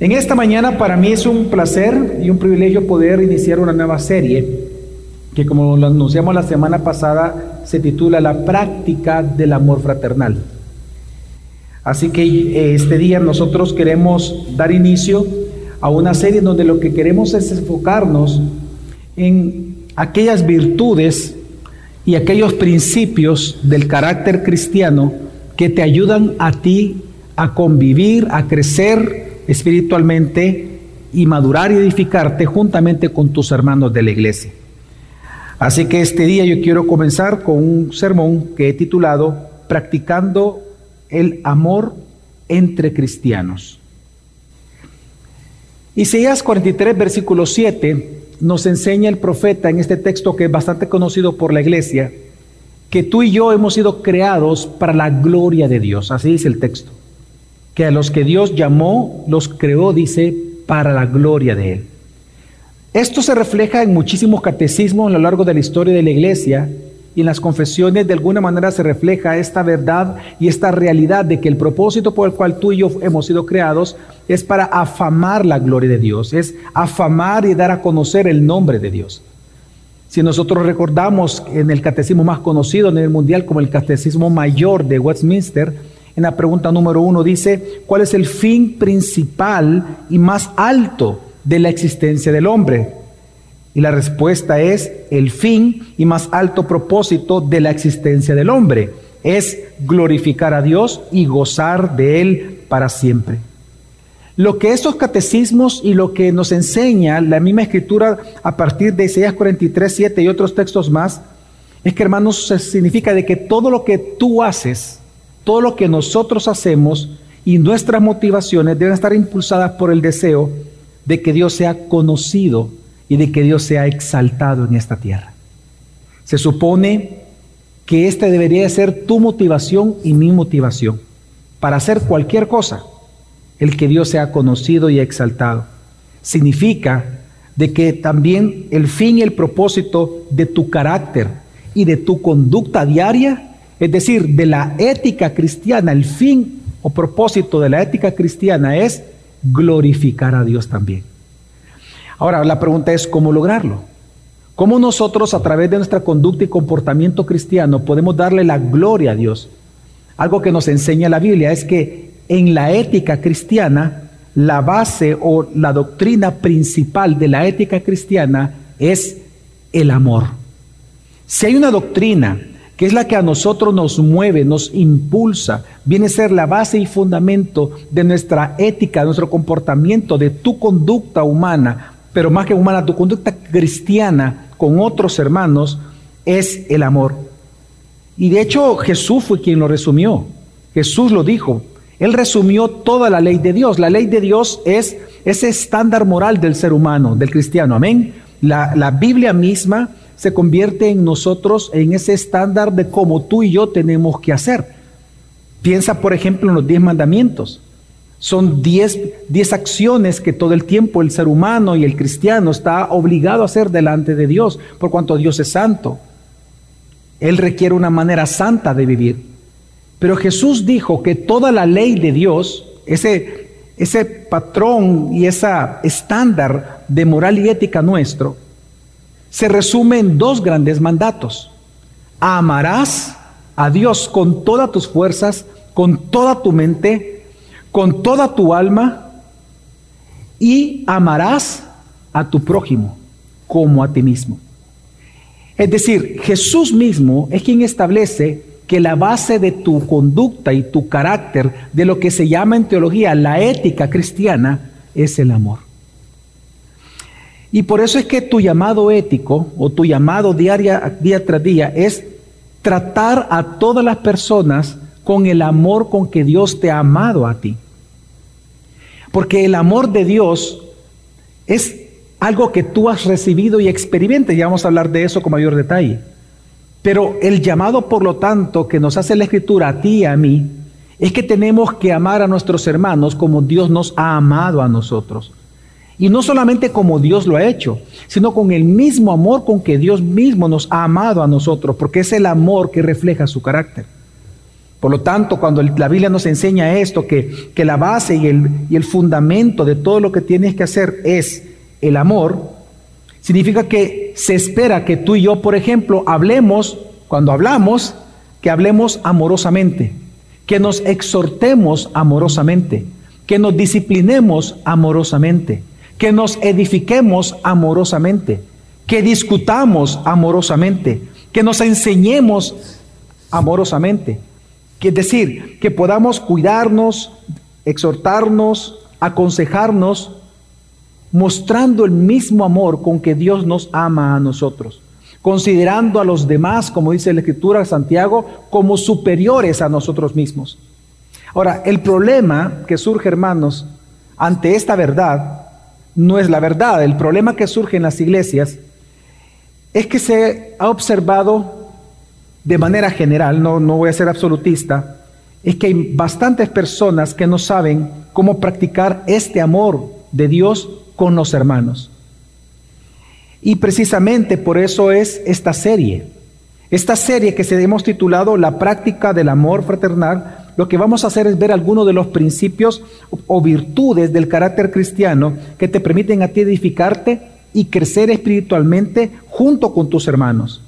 En esta mañana para mí es un placer y un privilegio poder iniciar una nueva serie que como lo anunciamos la semana pasada se titula La práctica del amor fraternal. Así que eh, este día nosotros queremos dar inicio a una serie donde lo que queremos es enfocarnos en aquellas virtudes y aquellos principios del carácter cristiano que te ayudan a ti a convivir, a crecer, espiritualmente y madurar y edificarte juntamente con tus hermanos de la iglesia. Así que este día yo quiero comenzar con un sermón que he titulado Practicando el amor entre cristianos. Isaías 43, versículo 7 nos enseña el profeta en este texto que es bastante conocido por la iglesia, que tú y yo hemos sido creados para la gloria de Dios. Así dice el texto que a los que Dios llamó, los creó, dice, para la gloria de Él. Esto se refleja en muchísimos catecismos a lo largo de la historia de la iglesia y en las confesiones de alguna manera se refleja esta verdad y esta realidad de que el propósito por el cual tú y yo hemos sido creados es para afamar la gloria de Dios, es afamar y dar a conocer el nombre de Dios. Si nosotros recordamos en el catecismo más conocido en el mundial como el catecismo mayor de Westminster, en la pregunta número uno dice, ¿cuál es el fin principal y más alto de la existencia del hombre? Y la respuesta es, el fin y más alto propósito de la existencia del hombre es glorificar a Dios y gozar de Él para siempre. Lo que estos catecismos y lo que nos enseña la misma escritura a partir de Isaías 43, 7 y otros textos más, es que hermanos, significa de que todo lo que tú haces, todo lo que nosotros hacemos y nuestras motivaciones deben estar impulsadas por el deseo de que Dios sea conocido y de que Dios sea exaltado en esta tierra. Se supone que esta debería ser tu motivación y mi motivación para hacer cualquier cosa, el que Dios sea conocido y exaltado. Significa de que también el fin y el propósito de tu carácter y de tu conducta diaria es decir, de la ética cristiana, el fin o propósito de la ética cristiana es glorificar a Dios también. Ahora, la pregunta es cómo lograrlo. ¿Cómo nosotros a través de nuestra conducta y comportamiento cristiano podemos darle la gloria a Dios? Algo que nos enseña la Biblia es que en la ética cristiana, la base o la doctrina principal de la ética cristiana es el amor. Si hay una doctrina que es la que a nosotros nos mueve, nos impulsa, viene a ser la base y fundamento de nuestra ética, de nuestro comportamiento, de tu conducta humana, pero más que humana, tu conducta cristiana con otros hermanos, es el amor. Y de hecho Jesús fue quien lo resumió. Jesús lo dijo. Él resumió toda la ley de Dios. La ley de Dios es ese estándar moral del ser humano, del cristiano. Amén. La, la Biblia misma se convierte en nosotros en ese estándar de cómo tú y yo tenemos que hacer. Piensa, por ejemplo, en los diez mandamientos. Son diez, diez, acciones que todo el tiempo el ser humano y el cristiano está obligado a hacer delante de Dios, por cuanto Dios es santo. Él requiere una manera santa de vivir. Pero Jesús dijo que toda la ley de Dios, ese, ese patrón y ese estándar de moral y ética nuestro, se resume en dos grandes mandatos. Amarás a Dios con todas tus fuerzas, con toda tu mente, con toda tu alma y amarás a tu prójimo como a ti mismo. Es decir, Jesús mismo es quien establece que la base de tu conducta y tu carácter, de lo que se llama en teología la ética cristiana, es el amor. Y por eso es que tu llamado ético o tu llamado diaria, día tras día es tratar a todas las personas con el amor con que Dios te ha amado a ti. Porque el amor de Dios es algo que tú has recibido y experimentas, y vamos a hablar de eso con mayor detalle. Pero el llamado, por lo tanto, que nos hace la Escritura a ti y a mí, es que tenemos que amar a nuestros hermanos como Dios nos ha amado a nosotros. Y no solamente como Dios lo ha hecho, sino con el mismo amor con que Dios mismo nos ha amado a nosotros, porque es el amor que refleja su carácter. Por lo tanto, cuando la Biblia nos enseña esto, que, que la base y el, y el fundamento de todo lo que tienes que hacer es el amor, significa que se espera que tú y yo, por ejemplo, hablemos, cuando hablamos, que hablemos amorosamente, que nos exhortemos amorosamente, que nos disciplinemos amorosamente, que nos edifiquemos amorosamente, que discutamos amorosamente, que nos enseñemos amorosamente. Es decir, que podamos cuidarnos, exhortarnos, aconsejarnos, mostrando el mismo amor con que Dios nos ama a nosotros, considerando a los demás, como dice la Escritura de Santiago, como superiores a nosotros mismos. Ahora, el problema que surge, hermanos, ante esta verdad, no es la verdad. El problema que surge en las iglesias es que se ha observado de manera general, no, no voy a ser absolutista, es que hay bastantes personas que no saben cómo practicar este amor de Dios con los hermanos. Y precisamente por eso es esta serie. Esta serie que se hemos titulado La práctica del amor fraternal, lo que vamos a hacer es ver algunos de los principios o virtudes del carácter cristiano que te permiten a ti edificarte y crecer espiritualmente junto con tus hermanos.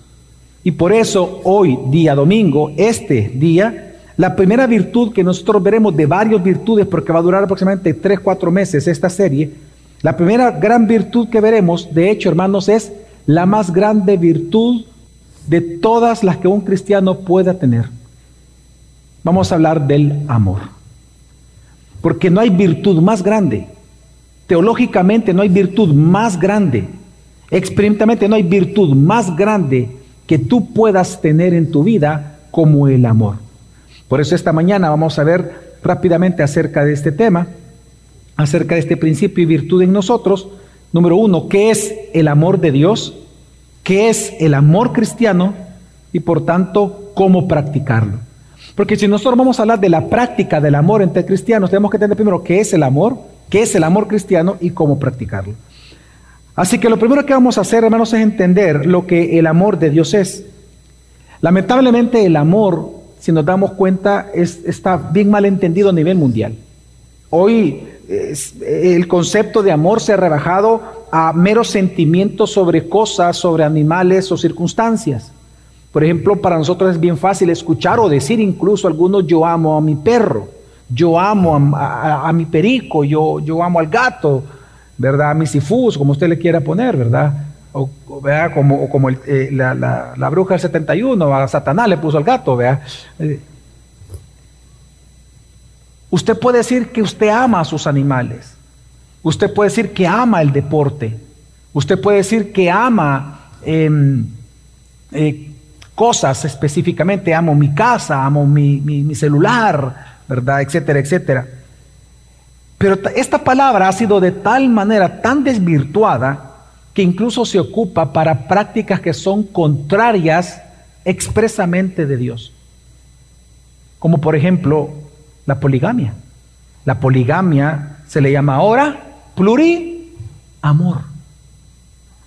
Y por eso hoy, día domingo, este día, la primera virtud que nosotros veremos de varias virtudes, porque va a durar aproximadamente 3, 4 meses esta serie, la primera gran virtud que veremos, de hecho, hermanos, es la más grande virtud de todas las que un cristiano pueda tener. Vamos a hablar del amor. Porque no hay virtud más grande. Teológicamente no hay virtud más grande. Experimentalmente no hay virtud más grande que tú puedas tener en tu vida como el amor. Por eso esta mañana vamos a ver rápidamente acerca de este tema, acerca de este principio y virtud en nosotros. Número uno, ¿qué es el amor de Dios? ¿Qué es el amor cristiano? Y por tanto, ¿cómo practicarlo? Porque si nosotros vamos a hablar de la práctica del amor entre cristianos, tenemos que entender primero qué es el amor, qué es el amor cristiano y cómo practicarlo. Así que lo primero que vamos a hacer, hermanos, es entender lo que el amor de Dios es. Lamentablemente el amor, si nos damos cuenta, está bien mal entendido a nivel mundial. Hoy el concepto de amor se ha rebajado a meros sentimientos sobre cosas, sobre animales o circunstancias. Por ejemplo, para nosotros es bien fácil escuchar o decir incluso algunos yo amo a mi perro, yo amo a, mi perico, yo, yo amo al gato, ¿verdad? Misifus, como usted le quiera poner, ¿verdad? O, ¿verdad? Como, como eh, la, la, bruja del 71, a Satanás le puso al gato, ¿verdad? Eh, usted puede decir que usted ama a sus animales. Usted puede decir que ama el deporte. Usted puede decir que ama em, eh, cosas específicamente. Amo mi casa, amo mi, mi celular, ¿verdad? Etcétera, etcétera. Pero esta palabra ha sido de tal manera tan desvirtuada que incluso se ocupa para prácticas que son contrarias expresamente de Dios. Como por ejemplo la poligamia. La poligamia se le llama ahora pluriamor.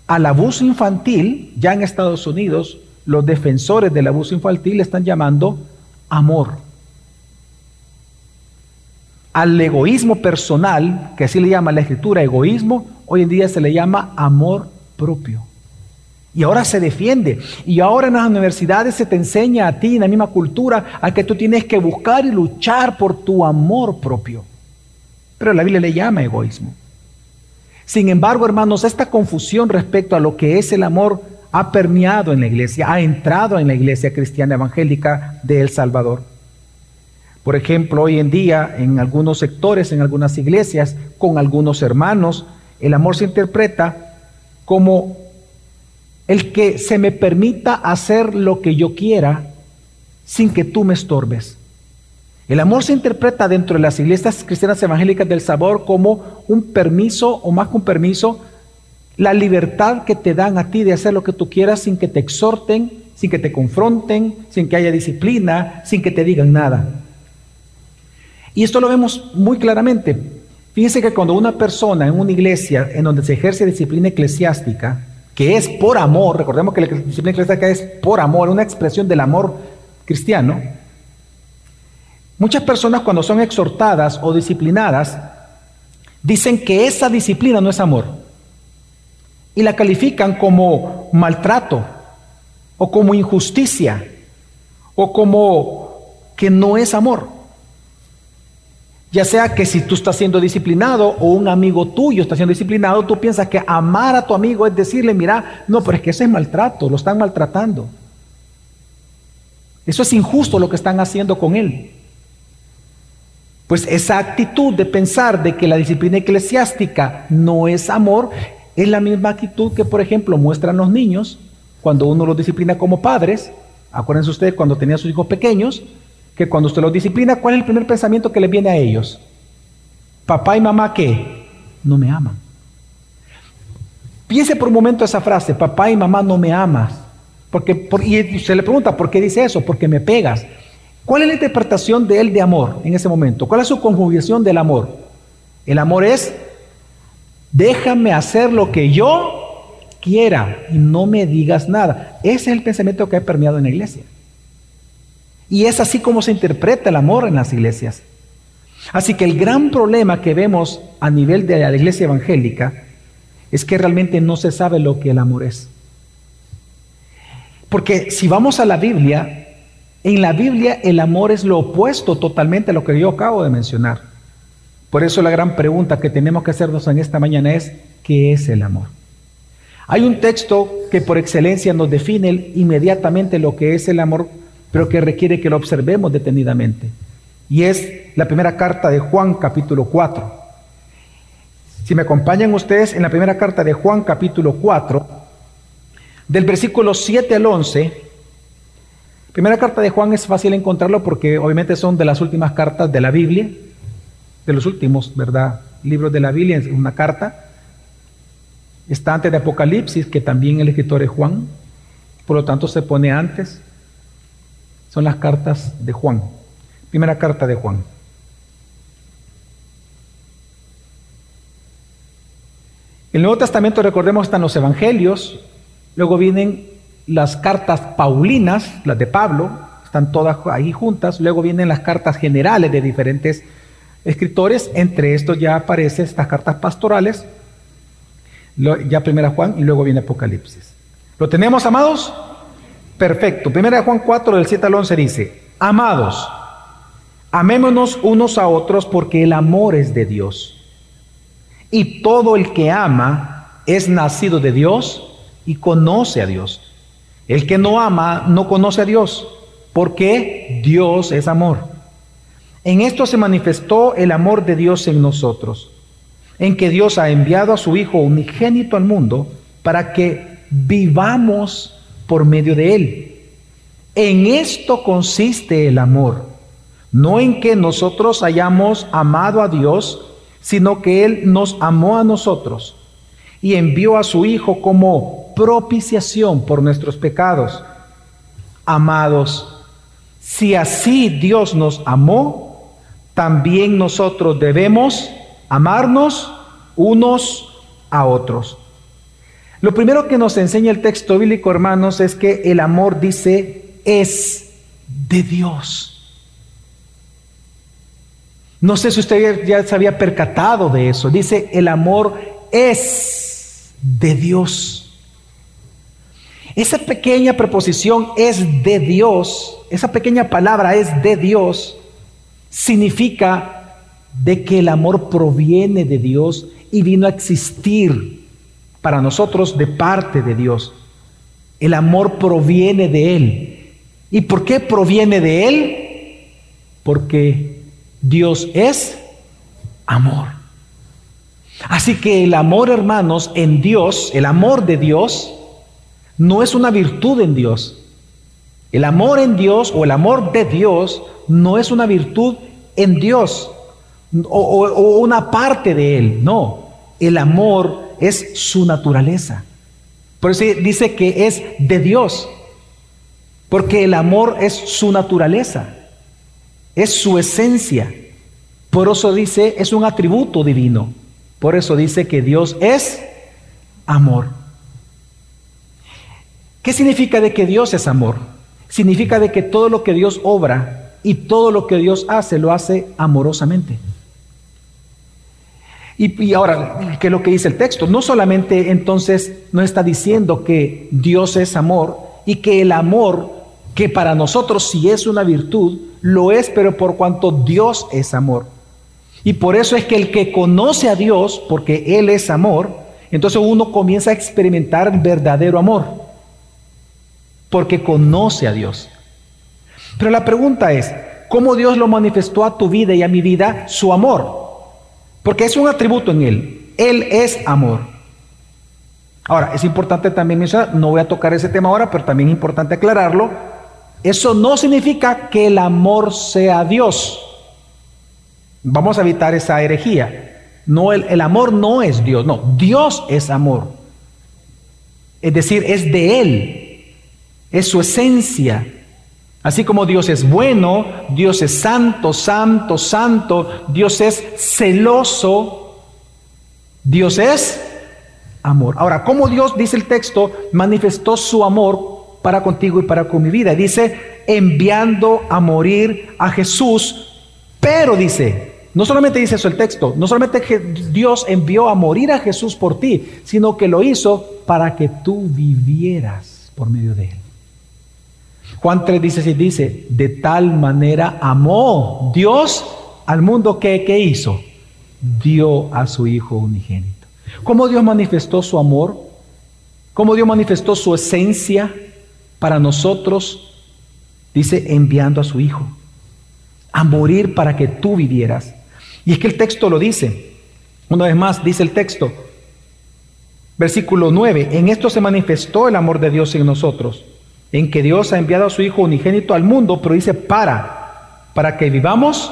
Al abuso infantil, ya en Estados Unidos, los defensores del abuso infantil le están llamando amor al egoísmo personal, que así le llama la escritura egoísmo, hoy en día se le llama amor propio. Y ahora se defiende. Y ahora en las universidades se te enseña a ti, en la misma cultura, a que tú tienes que buscar y luchar por tu amor propio. Pero la Biblia le llama egoísmo. Sin embargo, hermanos, esta confusión respecto a lo que es el amor ha permeado en la iglesia, ha entrado en la iglesia cristiana evangélica de El Salvador. Por ejemplo, hoy en día en algunos sectores, en algunas iglesias, con algunos hermanos, el amor se interpreta como el que se me permita hacer lo que yo quiera sin que tú me estorbes. El amor se interpreta dentro de las iglesias cristianas evangélicas del sabor como un permiso o más que un permiso, la libertad que te dan a ti de hacer lo que tú quieras sin que te exhorten, sin que te confronten, sin que haya disciplina, sin que te digan nada. Y esto lo vemos muy claramente. Fíjense que cuando una persona en una iglesia en donde se ejerce disciplina eclesiástica, que es por amor, recordemos que la disciplina eclesiástica es por amor, una expresión del amor cristiano, Muchas personas cuando son exhortadas o disciplinadas dicen que esa disciplina no es amor y la califican como maltrato o como injusticia o como que no es amor. Ya sea que si tú estás siendo disciplinado o un amigo tuyo está siendo disciplinado, tú piensas que amar a tu amigo es decirle, mira, no, pero es que ese es maltrato, lo están maltratando. Eso es injusto lo que están haciendo con él. Pues esa actitud de pensar de que la disciplina eclesiástica no es amor, es la misma actitud que, por ejemplo, muestran los niños cuando uno los disciplina como padres. Acuérdense ustedes cuando tenía sus hijos pequeños, que cuando usted los disciplina, ¿cuál es el primer pensamiento que les viene a ellos? Papá y mamá, ¿qué? No me aman. Piense por un momento esa frase, papá y mamá no me amas. Porque, y se le pregunta, ¿por qué dice eso? Porque me pegas. ¿Cuál es la interpretación de él de amor en ese momento? ¿Cuál es su conjugación del amor? El amor es, déjame hacer lo que yo quiera y no me digas nada. Ese es el pensamiento que ha permeado en la iglesia. Y es así como se interpreta el amor en las iglesias. Así que el gran problema que vemos a nivel de la iglesia evangélica es que realmente no se sabe lo que el amor es. Porque si vamos a la Biblia, en la Biblia el amor es lo opuesto totalmente a lo que yo acabo de mencionar. Por eso la gran pregunta que tenemos que hacernos en esta mañana es, ¿qué es el amor? Hay un texto que por excelencia nos define inmediatamente lo que es el amor, pero que requiere que lo observemos detenidamente. Y es la primera carta de Juan capítulo 4. Si me acompañan ustedes en la primera carta de Juan capítulo 4, del versículo 7 al 11, Primera carta de Juan es fácil encontrarlo porque obviamente son de las últimas cartas de la Biblia, de los últimos, ¿verdad? Libros de la Biblia, es una carta. Está antes de Apocalipsis, que también el escritor es Juan, por lo tanto se pone antes. Son las cartas de Juan. Primera carta de Juan. El Nuevo Testamento, recordemos, están los evangelios, luego vienen las cartas paulinas, las de Pablo, están todas ahí juntas. Luego vienen las cartas generales de diferentes escritores. Entre estos ya aparecen estas cartas pastorales, ya primera Juan y luego viene Apocalipsis. ¿Lo tenemos, amados? Perfecto. Primera Juan 4, del 7 al 11 dice, amados, amémonos unos a otros porque el amor es de Dios. Y todo el que ama es nacido de Dios y conoce a Dios. El que no ama no conoce a Dios, porque Dios es amor. En esto se manifestó el amor de Dios en nosotros, en que Dios ha enviado a su Hijo unigénito al mundo para que vivamos por medio de Él. En esto consiste el amor, no en que nosotros hayamos amado a Dios, sino que Él nos amó a nosotros y envió a su Hijo como propiciación por nuestros pecados. Amados, si así Dios nos amó, también nosotros debemos amarnos unos a otros. Lo primero que nos enseña el texto bíblico, hermanos, es que el amor dice es de Dios. No sé si usted ya se había percatado de eso. Dice, el amor es de Dios. Esa pequeña preposición es de Dios, esa pequeña palabra es de Dios, significa de que el amor proviene de Dios y vino a existir para nosotros de parte de Dios. El amor proviene de Él. ¿Y por qué proviene de Él? Porque Dios es amor. Así que el amor, hermanos, en Dios, el amor de Dios, no es una virtud en Dios. El amor en Dios o el amor de Dios no es una virtud en Dios o, una parte de Él. No, el amor es su naturaleza. Por eso dice que es de Dios. Porque el amor es su naturaleza, es su esencia. Por eso dice, es un atributo divino. Por eso dice que Dios es amor. ¿Qué significa de que Dios es amor? Significa de que todo lo que Dios obra y todo lo que Dios hace lo hace amorosamente. Y, ahora, ¿qué es lo que dice el texto? No solamente entonces no está diciendo que Dios es amor y que el amor, que para nosotros sí es una virtud, lo es, pero por cuanto Dios es amor. Y por eso es que el que conoce a Dios, porque Él es amor, entonces uno comienza a experimentar verdadero amor, porque conoce a Dios. Pero la pregunta es, ¿cómo Dios lo manifestó a tu vida y a mi vida su amor? Porque es un atributo en Él. Él es amor. Ahora, es importante también mencionar, no voy a tocar ese tema ahora, pero también es importante aclararlo. Eso no significa que el amor sea Dios. Vamos a evitar esa herejía. No, el, el amor no es Dios, no, Dios es amor. Es decir, es de Él, es su esencia, Así como Dios es bueno, Dios es santo, santo, santo, Dios es celoso, Dios es amor. Ahora, ¿cómo Dios, dice el texto, manifestó su amor para contigo y para con mi vida? Dice, enviando a morir a Jesús, pero dice, no solamente dice eso el texto, no solamente que Dios envió a morir a Jesús por ti, sino que lo hizo para que tú vivieras por medio de él. Juan 3 dice, dice, de tal manera amó Dios al mundo que, ¿qué hizo? Dio a su Hijo unigénito. ¿Cómo Dios manifestó su amor? ¿Cómo Dios manifestó su esencia para nosotros? Dice, enviando a su Hijo a morir para que tú vivieras. Y es que el texto lo dice. Una vez más, dice el texto, versículo 9, en esto se manifestó el amor de Dios en nosotros en que Dios ha enviado a su Hijo unigénito al mundo, pero dice para, para que vivamos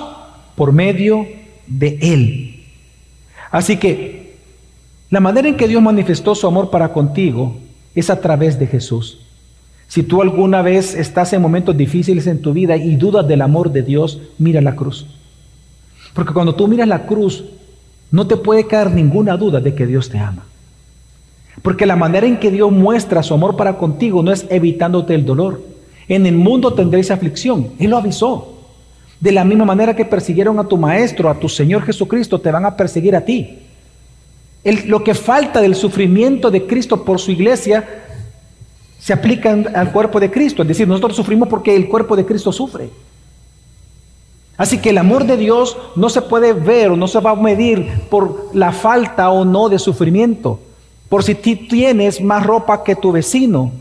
por medio de Él. Así que la manera en que Dios manifestó su amor para contigo es a través de Jesús. Si tú alguna vez estás en momentos difíciles en tu vida y dudas del amor de Dios, mira la cruz. Porque cuando tú miras la cruz, no te puede caer ninguna duda de que Dios te ama. Porque la manera en que Dios muestra su amor para contigo no es evitándote el dolor. En el mundo tendréis aflicción. Él lo avisó. De la misma manera que persiguieron a tu Maestro, a tu Señor Jesucristo, te van a perseguir a ti. lo que falta del sufrimiento de Cristo por su iglesia se aplica al cuerpo de Cristo. Es decir, nosotros sufrimos porque el cuerpo de Cristo sufre. Así que el amor de Dios no se puede ver o no se va a medir por la falta o no de sufrimiento. Por si tienes más ropa que tu vecino,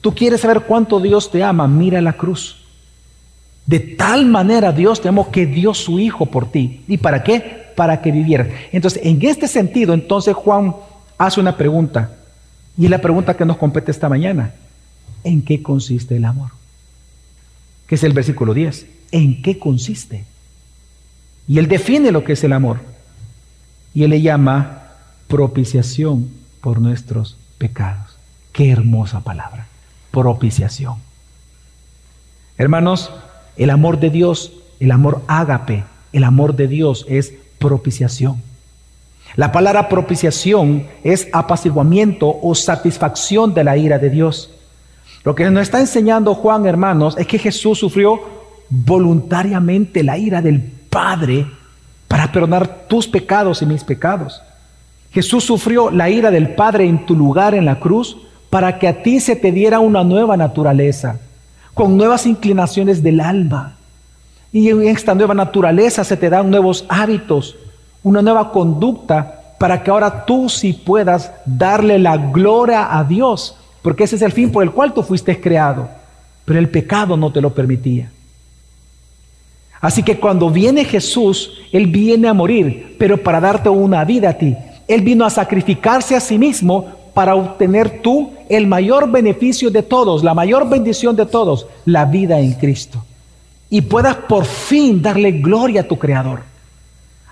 tú quieres saber cuánto Dios te ama, mira la cruz. De tal manera Dios te amó que dio su Hijo por ti. ¿Y para qué? Para que vivieras. Entonces, en este sentido, entonces Juan hace una pregunta. Y es la pregunta que nos compete esta mañana. ¿En qué consiste el amor? Que es el versículo 10. ¿En qué consiste? Y él define lo que es el amor. Y él le llama propiciación por nuestros pecados. Qué hermosa palabra, propiciación. Hermanos, el amor de Dios, el amor ágape, el amor de Dios es propiciación. La palabra propiciación es apaciguamiento o satisfacción de la ira de Dios. Lo que nos está enseñando Juan, hermanos, es que Jesús sufrió voluntariamente la ira del Padre para perdonar tus pecados y mis pecados. Jesús sufrió la ira del Padre en tu lugar en la cruz para que a ti se te diera una nueva naturaleza, con nuevas inclinaciones del alma. Y en esta nueva naturaleza se te dan nuevos hábitos, una nueva conducta para que ahora tú sí puedas darle la gloria a Dios, porque ese es el fin por el cual tú fuiste creado, pero el pecado no te lo permitía. Así que cuando viene Jesús, Él viene a morir, pero para darte una vida a ti. Él vino a sacrificarse a sí mismo para obtener tú el mayor beneficio de todos, la mayor bendición de todos, la vida en Cristo. Y puedas por fin darle gloria a tu Creador.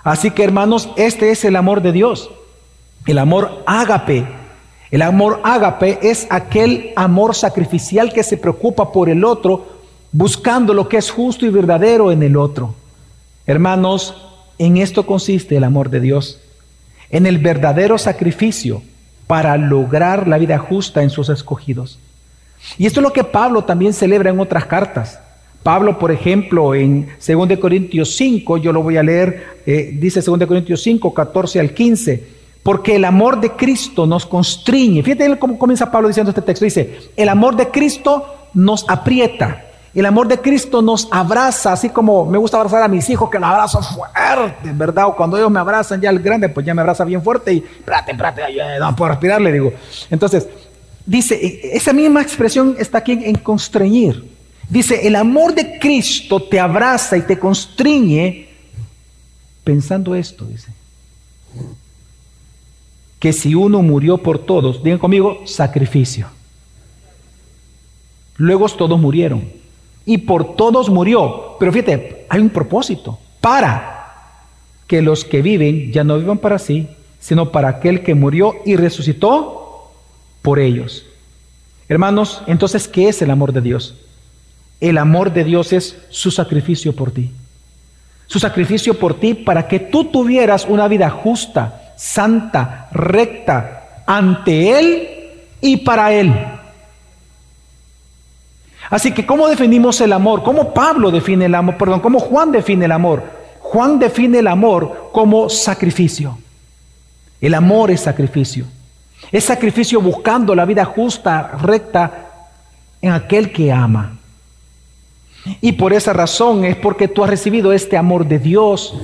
Así que hermanos, este es el amor de Dios, el amor ágape. El amor ágape es aquel amor sacrificial que se preocupa por el otro, buscando lo que es justo y verdadero en el otro. Hermanos, en esto consiste el amor de Dios en el verdadero sacrificio para lograr la vida justa en sus escogidos. Y esto es lo que Pablo también celebra en otras cartas. Pablo, por ejemplo, en 2 Corintios 5, yo lo voy a leer, eh, dice 2 Corintios 5, 14 al 15, porque el amor de Cristo nos constriñe. Fíjate cómo comienza Pablo diciendo este texto. Dice, el amor de Cristo nos aprieta. El amor de Cristo nos abraza, así como me gusta abrazar a mis hijos, que los abrazo fuerte, ¿verdad? O cuando ellos me abrazan ya el grande, pues ya me abraza bien fuerte y, espérate, espérate, no puedo respirar, le digo. Entonces, dice, e, esa misma expresión está aquí en constreñir. Dice, el amor de Cristo te abraza y te constriñe pensando esto, dice. Que si uno murió por todos, digan conmigo, sacrificio. Luego todos murieron. Y por todos murió. Pero fíjate, hay un propósito. Para que los que viven ya no vivan para sí, sino para aquel que murió y resucitó por ellos. Hermanos, entonces, ¿qué es el amor de Dios? El amor de Dios es su sacrificio por ti. Su sacrificio por ti para que tú tuvieras una vida justa, santa, recta ante Él y para Él. Así que, ¿cómo definimos el amor? ¿Cómo Pablo define el amor? Perdón, ¿cómo Juan define el amor? Juan define el amor como sacrificio. El amor es sacrificio. Es sacrificio buscando la vida justa, recta en aquel que ama. Y por esa razón es porque tú has recibido este amor de Dios,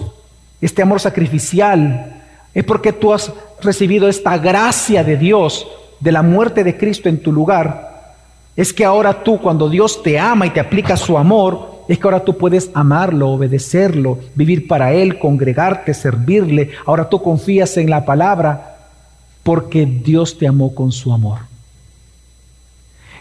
este amor sacrificial. Es porque tú has recibido esta gracia de Dios, de la muerte de Cristo en tu lugar. Es que ahora tú, cuando Dios te ama y te aplica su amor, es que ahora tú puedes amarlo, obedecerlo, vivir para Él, congregarte, servirle. Ahora tú confías en la palabra porque Dios te amó con su amor.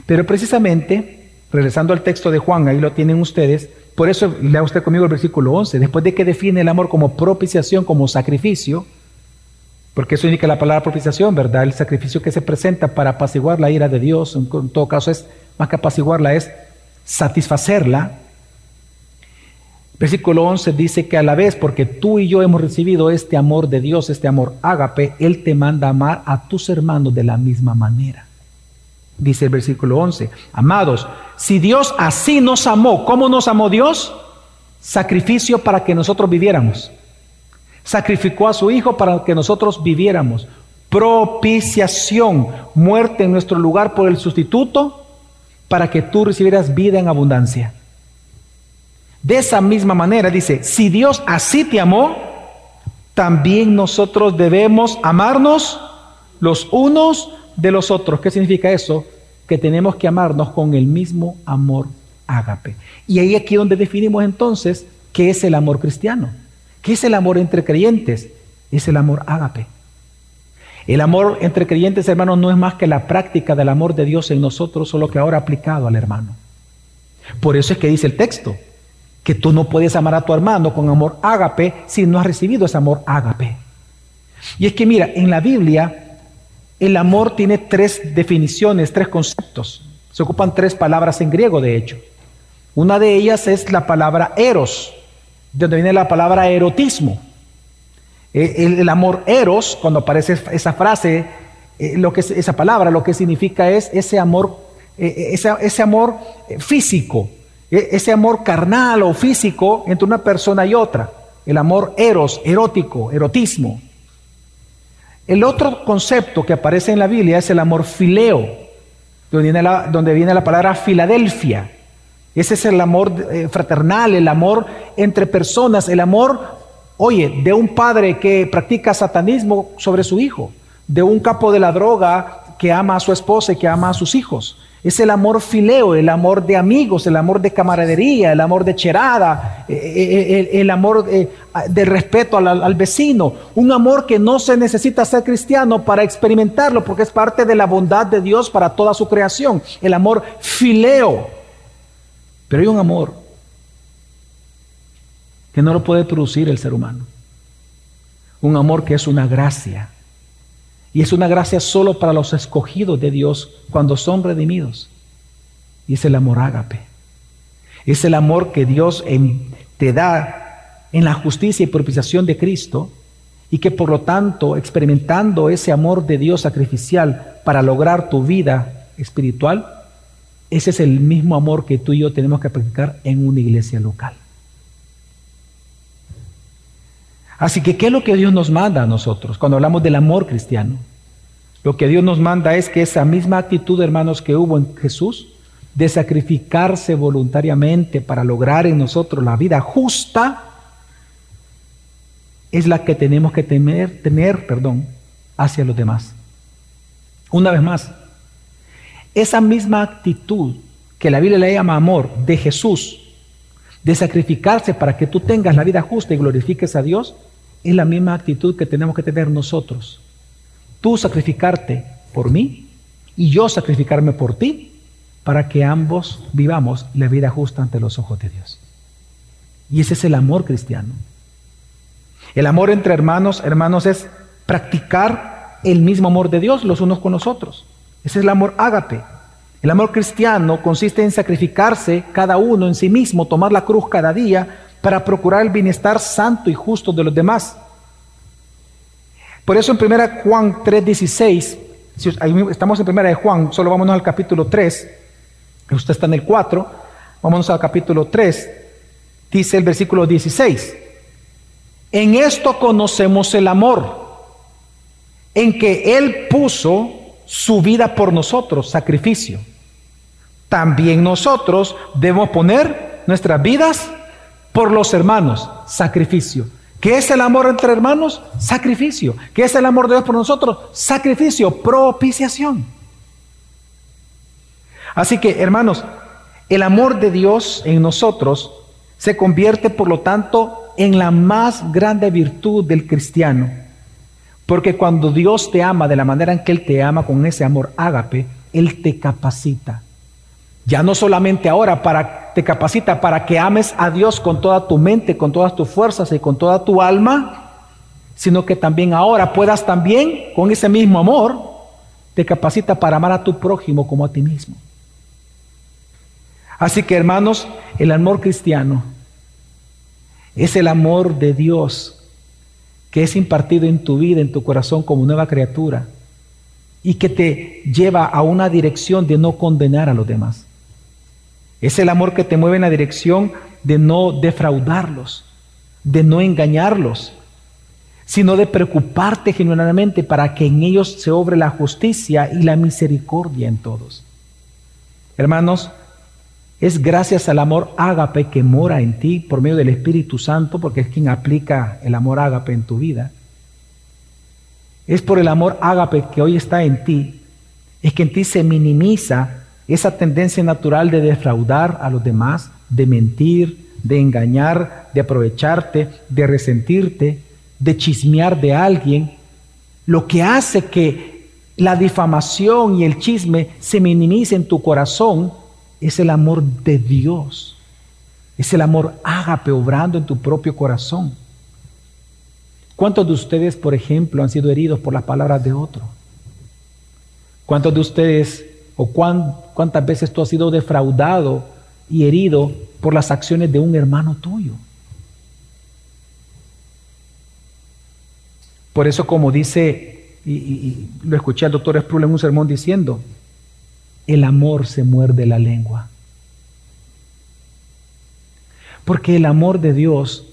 Pero precisamente Regresando al texto de Juan, ahí lo tienen ustedes. Por eso lea usted conmigo el versículo 11. Después de que define el amor como propiciación, como sacrificio, porque eso indica la palabra propiciación, ¿verdad? El sacrificio que se presenta para apaciguar la ira de Dios, en todo caso es más que apaciguarla, es satisfacerla. Versículo 11 dice que a la vez, porque tú y yo hemos recibido este amor de Dios, este amor ágape, Él te manda amar a tus hermanos de la misma manera dice el versículo 11. Amados, si Dios así nos amó, ¿cómo nos amó Dios? Sacrificio para que nosotros viviéramos. Sacrificó a su Hijo para que nosotros viviéramos. Propiciación, muerte en nuestro lugar por el sustituto, para que tú recibieras vida en abundancia. De esa misma manera dice, si Dios así te amó, también nosotros debemos amarnos los unos de los otros. ¿Qué significa eso? Que tenemos que amarnos con el mismo amor ágape. Y ahí aquí donde definimos entonces qué es el amor cristiano. ¿Qué es el amor entre creyentes? Es el amor ágape. El amor entre creyentes, hermanos, no es más que la práctica del amor de Dios en nosotros, solo que ahora aplicado al hermano. Por eso es que dice el texto, que tú no puedes amar a tu hermano con amor ágape si no has recibido ese amor ágape. Y es que mira, en la Biblia el amor tiene tres definiciones, tres conceptos. Se ocupan tres palabras en griego, de hecho. Una de ellas es la palabra eros, de donde viene la palabra erotismo. E, el, amor eros, cuando aparece esa frase, eh, lo que esa palabra, lo que significa es ese amor, eh, ese, amor físico, ese amor carnal o físico entre una persona y otra. El amor eros, erótico, erotismo. El otro concepto que aparece en la Biblia es el amor fileo, donde viene la, donde viene la palabra Filadelfia. Ese es el amor eh, fraternal, el amor entre personas, el amor, oye, de un padre que practica satanismo sobre su hijo, de un capo de la droga que ama a su esposa y que ama a sus hijos. Es el amor fileo, el amor de amigos, el amor de camaradería, el amor de cherada, eh, eh, el, amor de respeto al, vecino. Un amor que no se necesita ser cristiano para experimentarlo, porque es parte de la bondad de Dios para toda su creación. El amor fileo. Pero hay un amor que no lo puede producir el ser humano. Un amor que es una gracia y es una gracia solo para los escogidos de Dios cuando son redimidos. Y es el amor ágape. Es el amor que Dios te da en la justicia y propiciación de Cristo y que por lo tanto, experimentando ese amor de Dios sacrificial para lograr tu vida espiritual, ese es el mismo amor que tú y yo tenemos que practicar en una iglesia local. Así que, ¿qué es lo que Dios nos manda a nosotros cuando hablamos del amor cristiano? Lo que Dios nos manda es que esa misma actitud, hermanos, que hubo en Jesús, de sacrificarse voluntariamente para lograr en nosotros la vida justa, es la que tenemos que tener, perdón, hacia los demás. Una vez más, esa misma actitud que la Biblia le llama amor de Jesús, de sacrificarse para que tú tengas la vida justa y glorifiques a Dios, es la misma actitud que tenemos que tener nosotros. Tú sacrificarte por mí y yo sacrificarme por ti para que ambos vivamos la vida justa ante los ojos de Dios. Y ese es el amor cristiano. El amor entre hermanos, hermanos, es practicar el mismo amor de Dios los unos con los otros. Ese es el amor ágape. El amor cristiano consiste en sacrificarse cada uno en sí mismo, tomar la cruz cada día para procurar el bienestar santo y justo de los demás. Por eso en 1 Juan 3:16, si estamos en 1 de Juan, solo vámonos al capítulo 3, usted está en el 4, vámonos al capítulo 3, dice el versículo 16, en esto conocemos el amor, en que Él puso su vida por nosotros, sacrificio. También nosotros debemos poner nuestras vidas por los hermanos, sacrificio. ¿Qué es el amor entre hermanos? Sacrificio. ¿Qué es el amor de Dios por nosotros? Sacrificio, propiciación. Así que, hermanos, el amor de Dios en nosotros se convierte, por lo tanto, en la más grande virtud del cristiano. Porque cuando Dios te ama de la manera en que Él te ama, con ese amor ágape, Él te capacita ya no solamente ahora para te capacita para que ames a Dios con toda tu mente, con todas tus fuerzas y con toda tu alma, sino que también ahora puedas también con ese mismo amor te capacita para amar a tu prójimo como a ti mismo. Así que hermanos, el amor cristiano es el amor de Dios que es impartido en tu vida, en tu corazón como nueva criatura y que te lleva a una dirección de no condenar a los demás. Es el amor que te mueve en la dirección de no defraudarlos, de no engañarlos, sino de preocuparte genuinamente para que en ellos se obre la justicia y la misericordia en todos. Hermanos, es gracias al amor ágape que mora en ti por medio del Espíritu Santo, porque es quien aplica el amor ágape en tu vida. Es por el amor ágape que hoy está en ti, es que en ti se minimiza esa tendencia natural de defraudar a los demás, de mentir, de engañar, de aprovecharte, de resentirte, de chismear de alguien, lo que hace que la difamación y el chisme se minimice en tu corazón es el amor de Dios. Es el amor ágape obrando en tu propio corazón. ¿Cuántos de ustedes, por ejemplo, han sido heridos por las palabras de otro? ¿Cuántos de ustedes o cuántas veces tú has sido defraudado y herido por las acciones de un hermano tuyo. Por eso como dice, y, lo escuché al doctor Sproul en un sermón diciendo, el amor se muerde la lengua. Porque el amor de Dios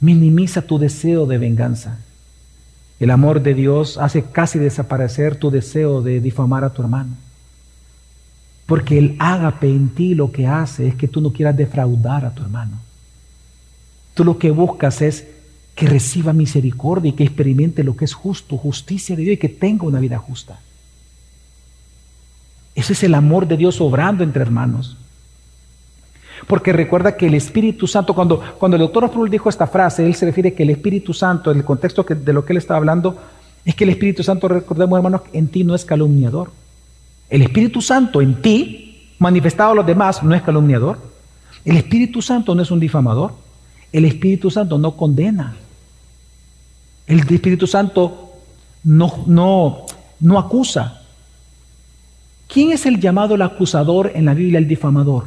minimiza tu deseo de venganza. El amor de Dios hace casi desaparecer tu deseo de difamar a tu hermano. Porque el ágape en ti lo que hace es que tú no quieras defraudar a tu hermano. Tú lo que buscas es que reciba misericordia y que experimente lo que es justo, justicia de Dios y que tenga una vida justa. Ese es el amor de Dios obrando entre hermanos. Porque recuerda que el Espíritu Santo, cuando, cuando el doctor Afrul dijo esta frase, él se refiere que el Espíritu Santo, en el contexto de lo que él estaba hablando, es que el Espíritu Santo, recordemos hermanos, en ti no es calumniador. El Espíritu Santo en ti, manifestado a los demás, no es calumniador. El Espíritu Santo no es un difamador. El Espíritu Santo no condena. El Espíritu Santo no, no, no acusa. ¿Quién es el llamado el acusador en la Biblia, el difamador?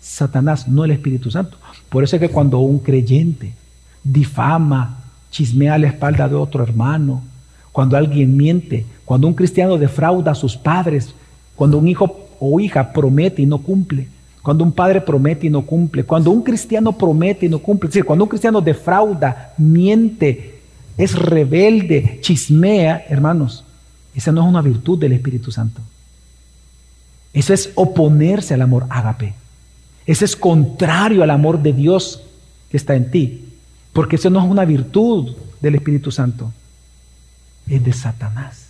Satanás, no el Espíritu Santo. Por eso es que cuando un creyente difama, chismea a la espalda de otro hermano, cuando alguien miente, cuando un cristiano defrauda a sus padres, cuando un hijo o hija promete y no cumple, cuando un padre promete y no cumple, cuando un cristiano promete y no cumple, es decir, cuando un cristiano defrauda, miente, es rebelde, chismea, hermanos, esa no es una virtud del Espíritu Santo. Eso es oponerse al amor ágape. Eso es contrario al amor de Dios que está en ti. Porque eso no es una virtud del Espíritu Santo. Es de Satanás.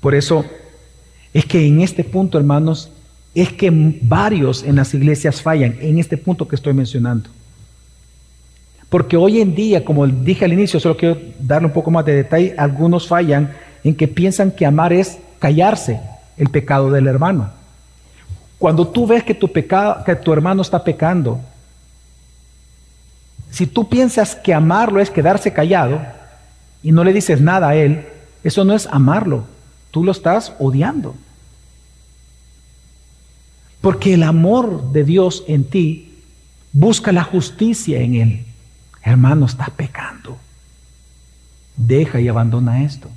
Por eso es que en este punto, hermanos, es que varios en las iglesias fallan, en este punto que estoy mencionando. Porque hoy en día, como dije al inicio, solo quiero darle un poco más de detalle, algunos fallan en que piensan que amar es callarse el pecado del hermano. Cuando tú ves que tu, pecado, que tu hermano está pecando, si tú piensas que amarlo es quedarse callado y no le dices nada a él, eso no es amarlo, tú lo estás odiando. Porque el amor de Dios en ti busca la justicia en él. Hermano, estás pecando. Deja y abandona esto.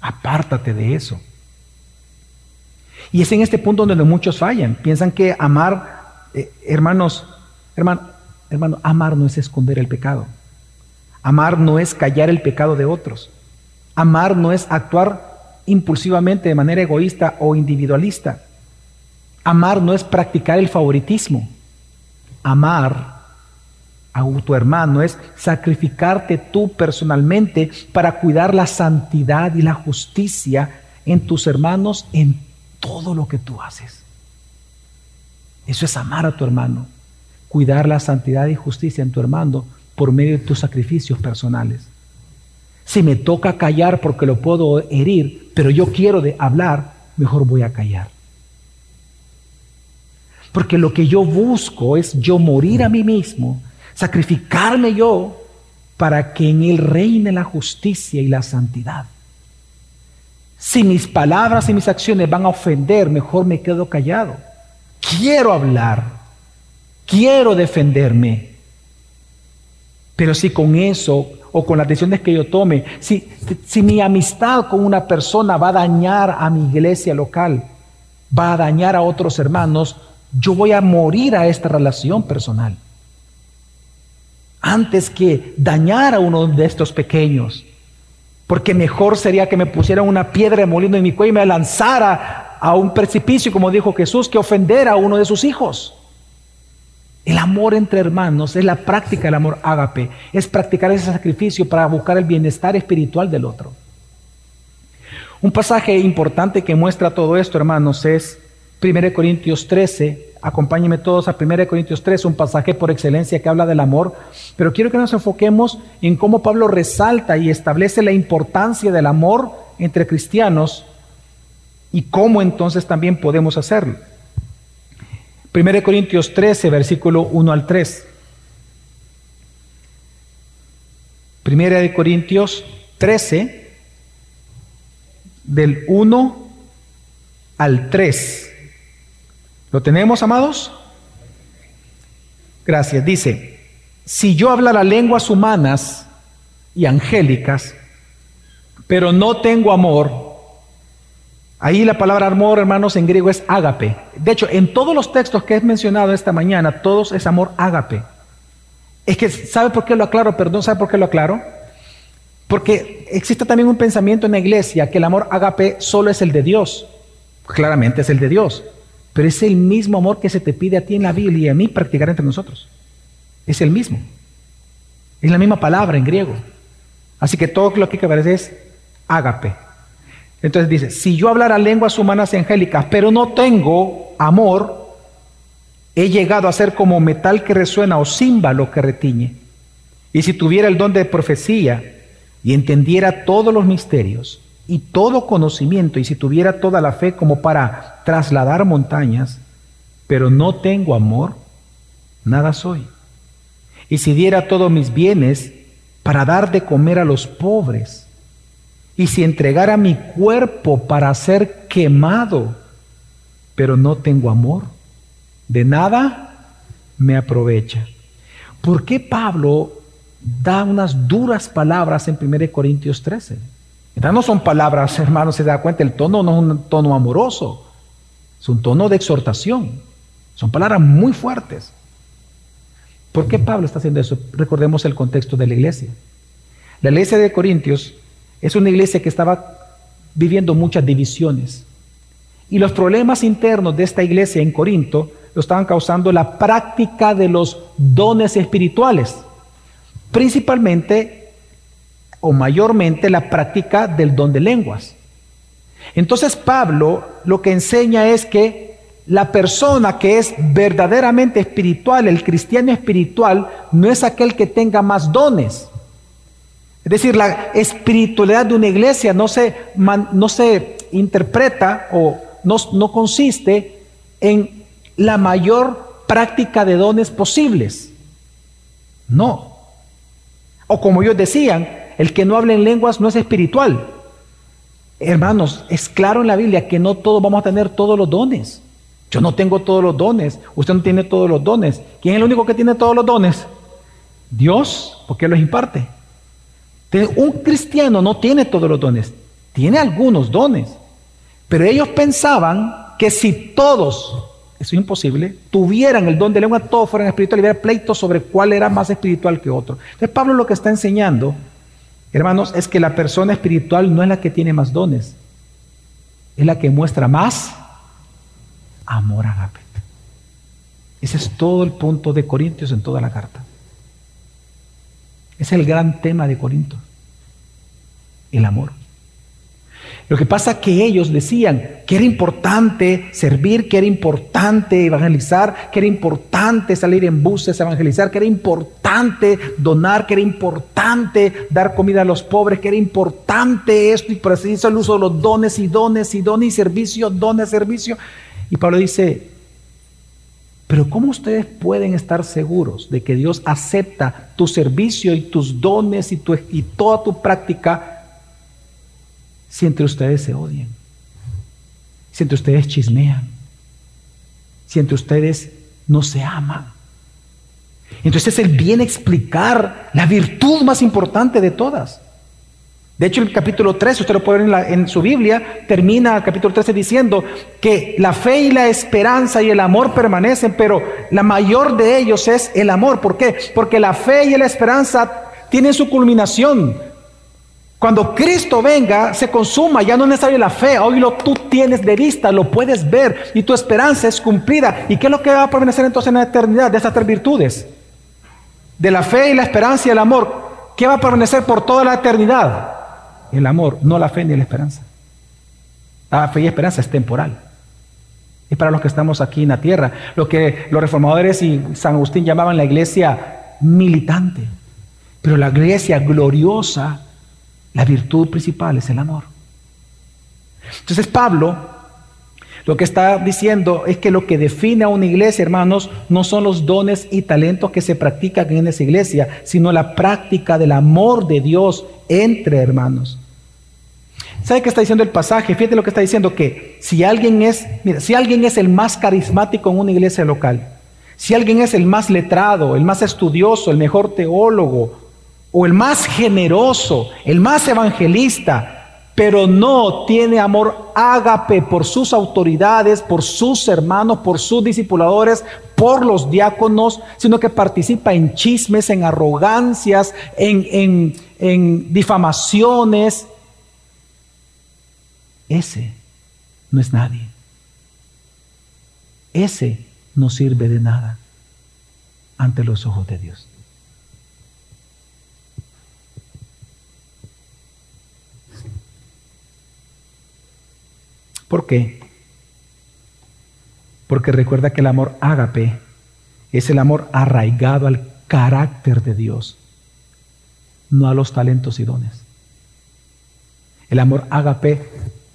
Apártate de eso. Y es en este punto donde muchos fallan. Piensan que amar, eh, hermanos, hermano, hermano, amar no es esconder el pecado. Amar no es callar el pecado de otros. Amar no es actuar impulsivamente de manera egoísta o individualista. Amar no es practicar el favoritismo. Amar a tu hermano, es sacrificarte tú personalmente para cuidar la santidad y la justicia en tus hermanos en todo lo que tú haces. Eso es amar a tu hermano, cuidar la santidad y justicia en tu hermano por medio de tus sacrificios personales. Si me toca callar porque lo puedo herir, pero yo quiero de hablar, mejor voy a callar. Porque lo que yo busco es yo morir a mí mismo sacrificarme yo para que en Él reine la justicia y la santidad. Si mis palabras y mis acciones van a ofender, mejor me quedo callado. Quiero hablar, quiero defenderme. Pero si con eso o con las decisiones que yo tome, si, si mi amistad con una persona va a dañar a mi iglesia local, va a dañar a otros hermanos, yo voy a morir a esta relación personal antes que dañar a uno de estos pequeños. Porque mejor sería que me pusieran una piedra de molino en mi cuello y me lanzara a un precipicio, como dijo Jesús, que ofender a uno de sus hijos. El amor entre hermanos es la práctica del amor ágape, es practicar ese sacrificio para buscar el bienestar espiritual del otro. Un pasaje importante que muestra todo esto, hermanos, es 1 Corintios 13, Acompáñenme todos a 1 Corintios 3, un pasaje por excelencia que habla del amor, pero quiero que nos enfoquemos en cómo Pablo resalta y establece la importancia del amor entre cristianos y cómo entonces también podemos hacerlo. 1 Corintios 13, versículo 1 al 3. 1 Corintios 13, del 1 al 3. ¿Lo tenemos, amados? Gracias. Dice, si yo hablara lenguas humanas y angélicas, pero no tengo amor, ahí la palabra amor, hermanos, en griego es ágape. De hecho, en todos los textos que he mencionado esta mañana, todos es amor ágape. Es que, ¿sabe por qué lo aclaro? Perdón, ¿sabe por qué lo aclaro? Porque existe también un pensamiento en la iglesia que el amor ágape solo es el de Dios. Claramente es el de Dios. Pero es el mismo amor que se te pide a ti en la Biblia y a mí practicar entre nosotros. Es el mismo. Es la misma palabra en griego. Así que todo lo que aparece es ágape. Entonces dice, si yo hablara lenguas humanas y angélicas, pero no tengo amor, he llegado a ser como metal que resuena o címbalo que retiñe. Y si tuviera el don de profecía y entendiera todos los misterios y todo conocimiento, y si tuviera toda la fe como para trasladar montañas, pero no tengo amor, nada soy. Y si diera todos mis bienes para dar de comer a los pobres, y si entregara mi cuerpo para ser quemado, pero no tengo amor, de nada me aprovecha. ¿Por qué Pablo da unas duras palabras en 1 Corintios 13? No son palabras, hermanos, se da cuenta, el tono no es un tono amoroso, es un tono de exhortación. Son palabras muy fuertes. ¿Por qué Pablo está haciendo eso? Recordemos el contexto de la iglesia. La iglesia de Corintios es una iglesia que estaba viviendo muchas divisiones. Y los problemas internos de esta iglesia en Corinto lo estaban causando la práctica de los dones espirituales, principalmente o mayormente la práctica del don de lenguas. Entonces Pablo lo que enseña es que la persona que es verdaderamente espiritual, el cristiano espiritual, no es aquel que tenga más dones. Es decir, la espiritualidad de una iglesia no se, no se interpreta o no, no consiste en la mayor práctica de dones posibles. No. O como ellos decían, el que no habla en lenguas no es espiritual. Hermanos, es claro en la Biblia que no todos vamos a tener todos los dones. Yo no tengo todos los dones, usted no tiene todos los dones. ¿Quién es el único que tiene todos los dones? Dios, porque Él los imparte. Un cristiano no tiene todos los dones, tiene algunos dones. Pero ellos pensaban que si todos, eso es imposible, tuvieran el don de lengua, todos fueran espirituales, hubiera pleito sobre cuál era más espiritual que otro. Entonces Pablo lo que está enseñando, hermanos, es que la persona espiritual no es la que tiene más dones, es la que muestra más amor agape. Ese es todo el punto de Corintios en toda la carta. Es el gran tema de Corinto, el amor. Lo que pasa es que ellos decían que era importante servir, que era importante evangelizar, que era importante salir en buses a evangelizar, que era importante donar, que era importante dar comida a los pobres, que era importante esto y por así decirlo el uso de los dones y dones y dones y servicio, dones, servicio. Y Pablo dice, pero ¿cómo ustedes pueden estar seguros de que Dios acepta tu servicio y tus dones y toda tu práctica si entre ustedes se odian, si entre ustedes chismean, si entre ustedes no se aman. Entonces Él viene a explicar la virtud más importante de todas. De hecho, el capítulo 13, usted lo puede ver en, en, su Biblia, termina el capítulo 13 diciendo que la fe y la esperanza y el amor permanecen, pero la mayor de ellos es el amor. ¿Por qué? Porque la fe y la esperanza tienen su culminación cuando Cristo venga, se consuma, ya no es necesario la fe, hoy lo tú tienes de vista, lo puedes ver y tu esperanza es cumplida. ¿Y qué es lo que va a permanecer entonces en la eternidad de estas tres virtudes? De la fe y la esperanza y el amor. ¿Qué va a permanecer por toda la eternidad? El amor, no la fe ni la esperanza. La fe y esperanza es temporal. Es para los que estamos aquí en la tierra. Lo que los reformadores y San Agustín llamaban la iglesia militante. Pero la iglesia gloriosa la virtud principal es el amor. Entonces Pablo lo que está diciendo es que lo que define a una iglesia, hermanos, no son los dones y talentos que se practican en esa iglesia, sino la práctica del amor de Dios entre hermanos. ¿Sabe qué está diciendo el pasaje? Fíjate lo que está diciendo que si alguien es, mira, si alguien es el más carismático en una iglesia local, si alguien es el más letrado, el más estudioso, el mejor teólogo, o el más generoso, el más evangelista, pero no tiene amor ágape por sus autoridades, por sus hermanos, por sus discipuladores, por los diáconos, sino que participa en chismes, en arrogancias, en, en, en difamaciones. Ese no es nadie. Ese no sirve de nada ante los ojos de Dios. ¿Por qué? Porque recuerda que el amor ágape es el amor arraigado al carácter de Dios, no a los talentos y dones. El amor ágape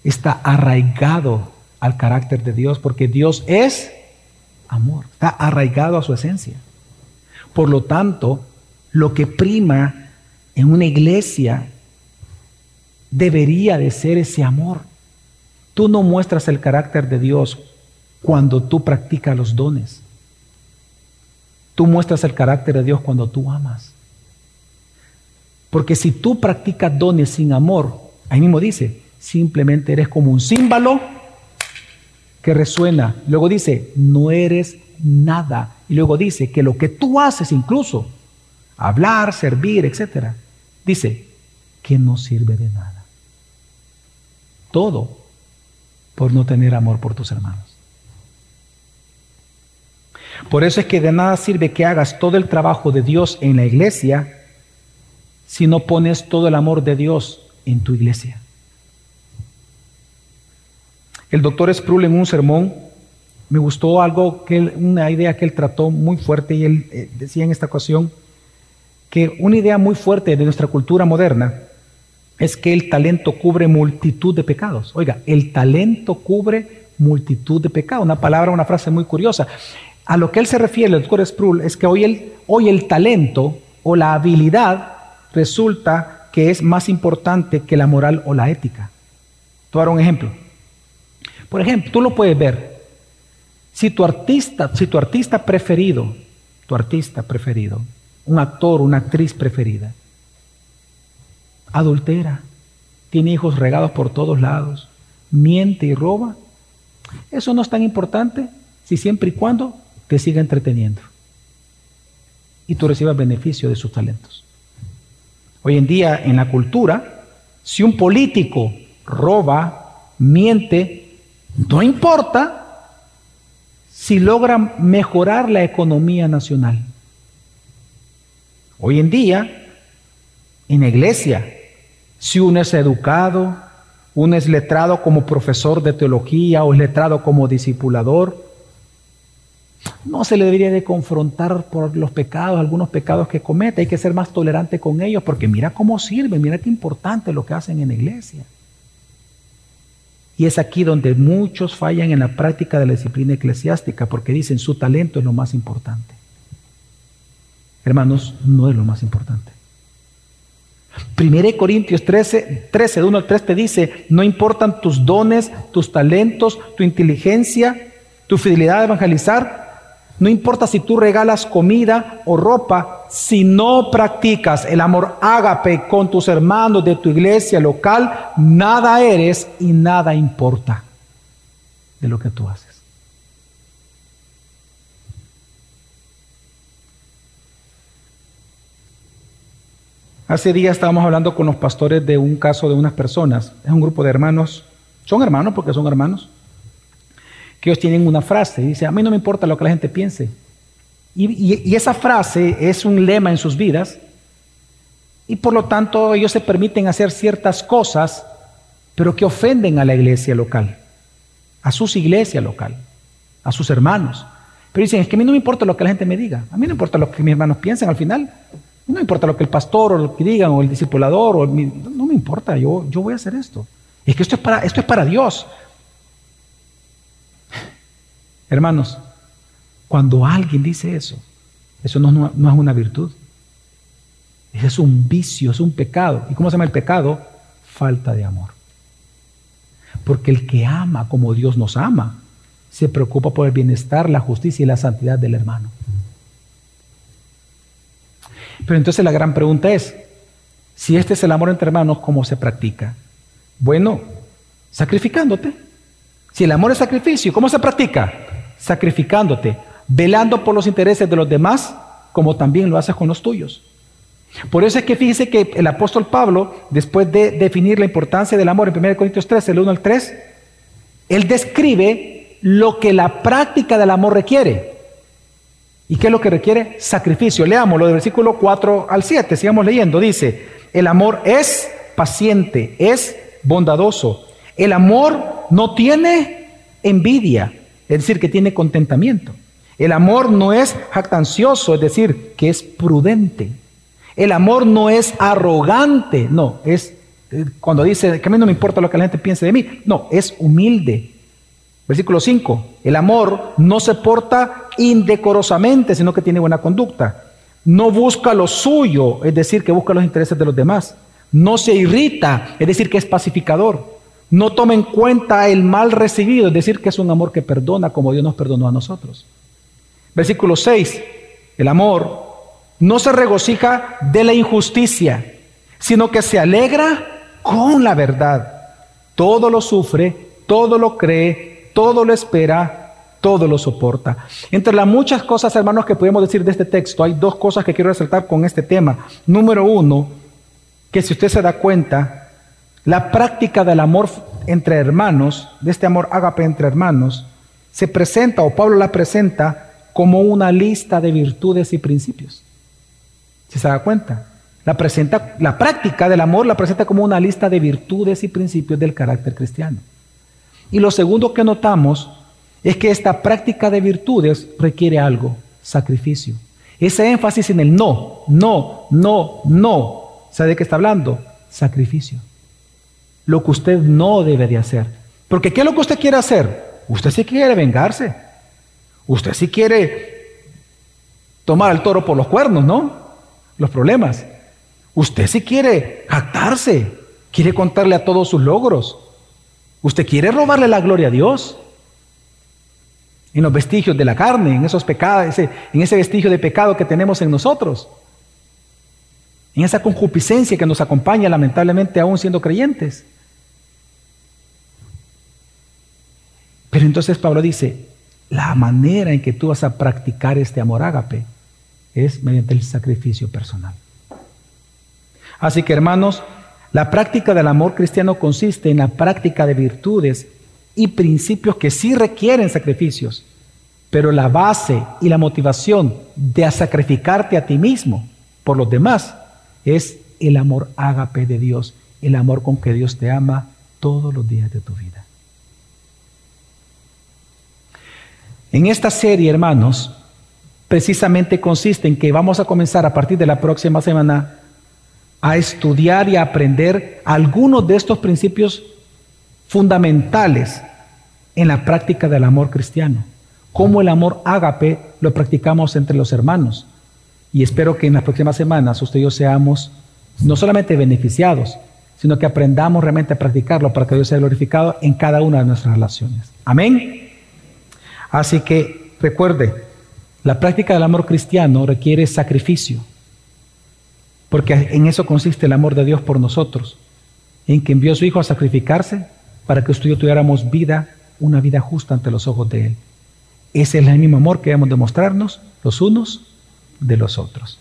está arraigado al carácter de Dios porque Dios es amor, está arraigado a su esencia. Por lo tanto, lo que prima en una iglesia debería de ser ese amor. Tú no muestras el carácter de Dios cuando tú practicas los dones. Tú muestras el carácter de Dios cuando tú amas. Porque si tú practicas dones sin amor, Ahí mismo dice, simplemente eres como un símbolo que resuena. Luego dice, no eres nada. Y luego dice que lo que tú haces incluso, hablar, servir, etcétera, dice que no sirve de nada. Todo por no tener amor por tus hermanos. Por eso es que de nada sirve que hagas todo el trabajo de Dios en la iglesia si no pones todo el amor de Dios en tu iglesia. El doctor Sproul en un sermón me gustó algo que una idea que él trató muy fuerte y él eh, decía en esta ocasión que una idea muy fuerte de nuestra cultura moderna es que el talento cubre multitud de pecados. Oiga, el talento cubre multitud de pecados. Una palabra, una frase muy curiosa. A lo que él se refiere, el doctor Sproul, es que hoy el, hoy el talento o la habilidad resulta que es más importante que la moral o la ética. Te un ejemplo. Por ejemplo, tú lo puedes ver. Si tu artista, si tu artista preferido, tu artista preferido, un actor, una actriz preferida, adultera, tiene hijos regados por todos lados, miente y roba, eso no es tan importante si siempre y cuando te siga entreteniendo y tú recibas beneficio de sus talentos. Hoy en día en la cultura, si un político roba, miente, no importa si logra mejorar la economía nacional. Hoy en día, en la iglesia, si uno es educado, uno es letrado como profesor de teología o es letrado como discipulador, no se le debería de confrontar por los pecados, algunos pecados que comete, hay que ser más tolerante con ellos porque mira cómo sirve, mira qué importante lo que hacen en la iglesia. Y es aquí donde muchos fallan en la práctica de la disciplina eclesiástica porque dicen su talento es lo más importante. Hermanos, no es lo más importante. 1 Corintios 13, 13, de 1 al 3 te dice, no importan tus dones, tus talentos, tu inteligencia, tu fidelidad a evangelizar, no importa si tú regalas comida o ropa, si no practicas el amor ágape con tus hermanos de tu iglesia local, nada eres y nada importa de lo que tú haces. Hace días estábamos hablando con los pastores de un caso de unas personas, es un grupo de hermanos, son hermanos porque son hermanos, que ellos tienen una frase, dice, a mí no me importa lo que la gente piense. Y, esa frase es un lema en sus vidas, y por lo tanto ellos se permiten hacer ciertas cosas, pero que ofenden a la iglesia local, a sus iglesias local, a sus hermanos. Pero dicen, es que a mí no me importa lo que la gente me diga, a mí no importa lo que mis hermanos piensen al final, no importa lo que el pastor o lo que digan, o el discipulador, o no me importa, yo, yo voy a hacer esto. Es que esto es para, esto es para Dios. Hermanos, cuando alguien dice eso, eso no, es una virtud. Es un vicio, es un pecado. ¿Y cómo se llama el pecado? Falta de amor. Porque el que ama como Dios nos ama, se preocupa por el bienestar, la justicia y la santidad del hermano. Pero entonces la gran pregunta es, si este es el amor entre hermanos, ¿cómo se practica? Bueno, sacrificándote. Si el amor es sacrificio, ¿cómo se practica? sacrificándote, velando por los intereses de los demás, como también lo haces con los tuyos. Por eso es que fíjese que el apóstol Pablo, después de definir la importancia del amor en 1 Corintios 3, el 1 al 3, él describe lo que la práctica del amor requiere. ¿Y qué es lo que requiere? Sacrificio. Leámoslo del versículo 4 al 7, sigamos leyendo. Dice, el amor es paciente, es bondadoso. El amor no tiene envidia es decir, que tiene contentamiento. El amor no es jactancioso, es decir, que es prudente. El amor no es arrogante, no, es eh, cuando dice que a mí no me importa lo que la gente piense de mí, no, es humilde. Versículo 5, el amor no se porta indecorosamente, sino que tiene buena conducta. No busca lo suyo, es decir, que busca los intereses de los demás. No se irrita, es decir, que es pacificador no toma en cuenta el mal recibido, es decir, que es un amor que perdona como Dios nos perdonó a nosotros. Versículo 6, el amor no se regocija de la injusticia, sino que se alegra con la verdad. Todo lo sufre, todo lo cree, todo lo espera, todo lo soporta. Entre las muchas cosas, hermanos, que podemos decir de este texto, hay dos cosas que quiero resaltar con este tema. Número uno, que si usted se da cuenta, la práctica del amor entre hermanos, de este amor ágape entre hermanos, se presenta, o Pablo la presenta, como una lista de virtudes y principios. Si se da cuenta? La, presenta, la práctica del amor la presenta como una lista de virtudes y principios del carácter cristiano. Y lo segundo que notamos es que esta práctica de virtudes requiere algo, sacrificio. Ese énfasis en el no, no, no, no. ¿Sabe de qué está hablando? Sacrificio. Lo que usted no debe de hacer. Porque ¿qué es lo que usted quiere hacer? Usted sí quiere vengarse. Usted sí quiere tomar al toro por los cuernos, ¿no? Los problemas. Usted sí quiere jactarse, quiere contarle a todos sus logros. Usted quiere robarle la gloria a Dios. En los vestigios de la carne, en esos pecados, en ese vestigio de pecado que tenemos en nosotros. En esa concupiscencia que nos acompaña lamentablemente aún siendo creyentes. Pero entonces Pablo dice, la manera en que tú vas a practicar este amor ágape es mediante el sacrificio personal. Así que hermanos, la práctica del amor cristiano consiste en la práctica de virtudes y principios que sí requieren sacrificios, pero la base y la motivación de sacrificarte a ti mismo por los demás es el amor ágape de Dios, el amor con que Dios te ama todos los días de tu vida. En esta serie, hermanos, precisamente consiste en que vamos a comenzar a partir de la próxima semana a estudiar y a aprender algunos de estos principios fundamentales en la práctica del amor cristiano. Cómo el amor ágape lo practicamos entre los hermanos. Y espero que en las próximas semanas usted y yo seamos no solamente beneficiados, sino que aprendamos realmente a practicarlo para que Dios sea glorificado en cada una de nuestras relaciones. Amén. Así que recuerde, la práctica del amor cristiano requiere sacrificio, porque en eso consiste el amor de Dios por nosotros, en que envió a su Hijo a sacrificarse para que usted y yo tuviéramos vida, una vida justa ante los ojos de Él. Ese es el mismo amor que debemos demostrarnos los unos de los otros.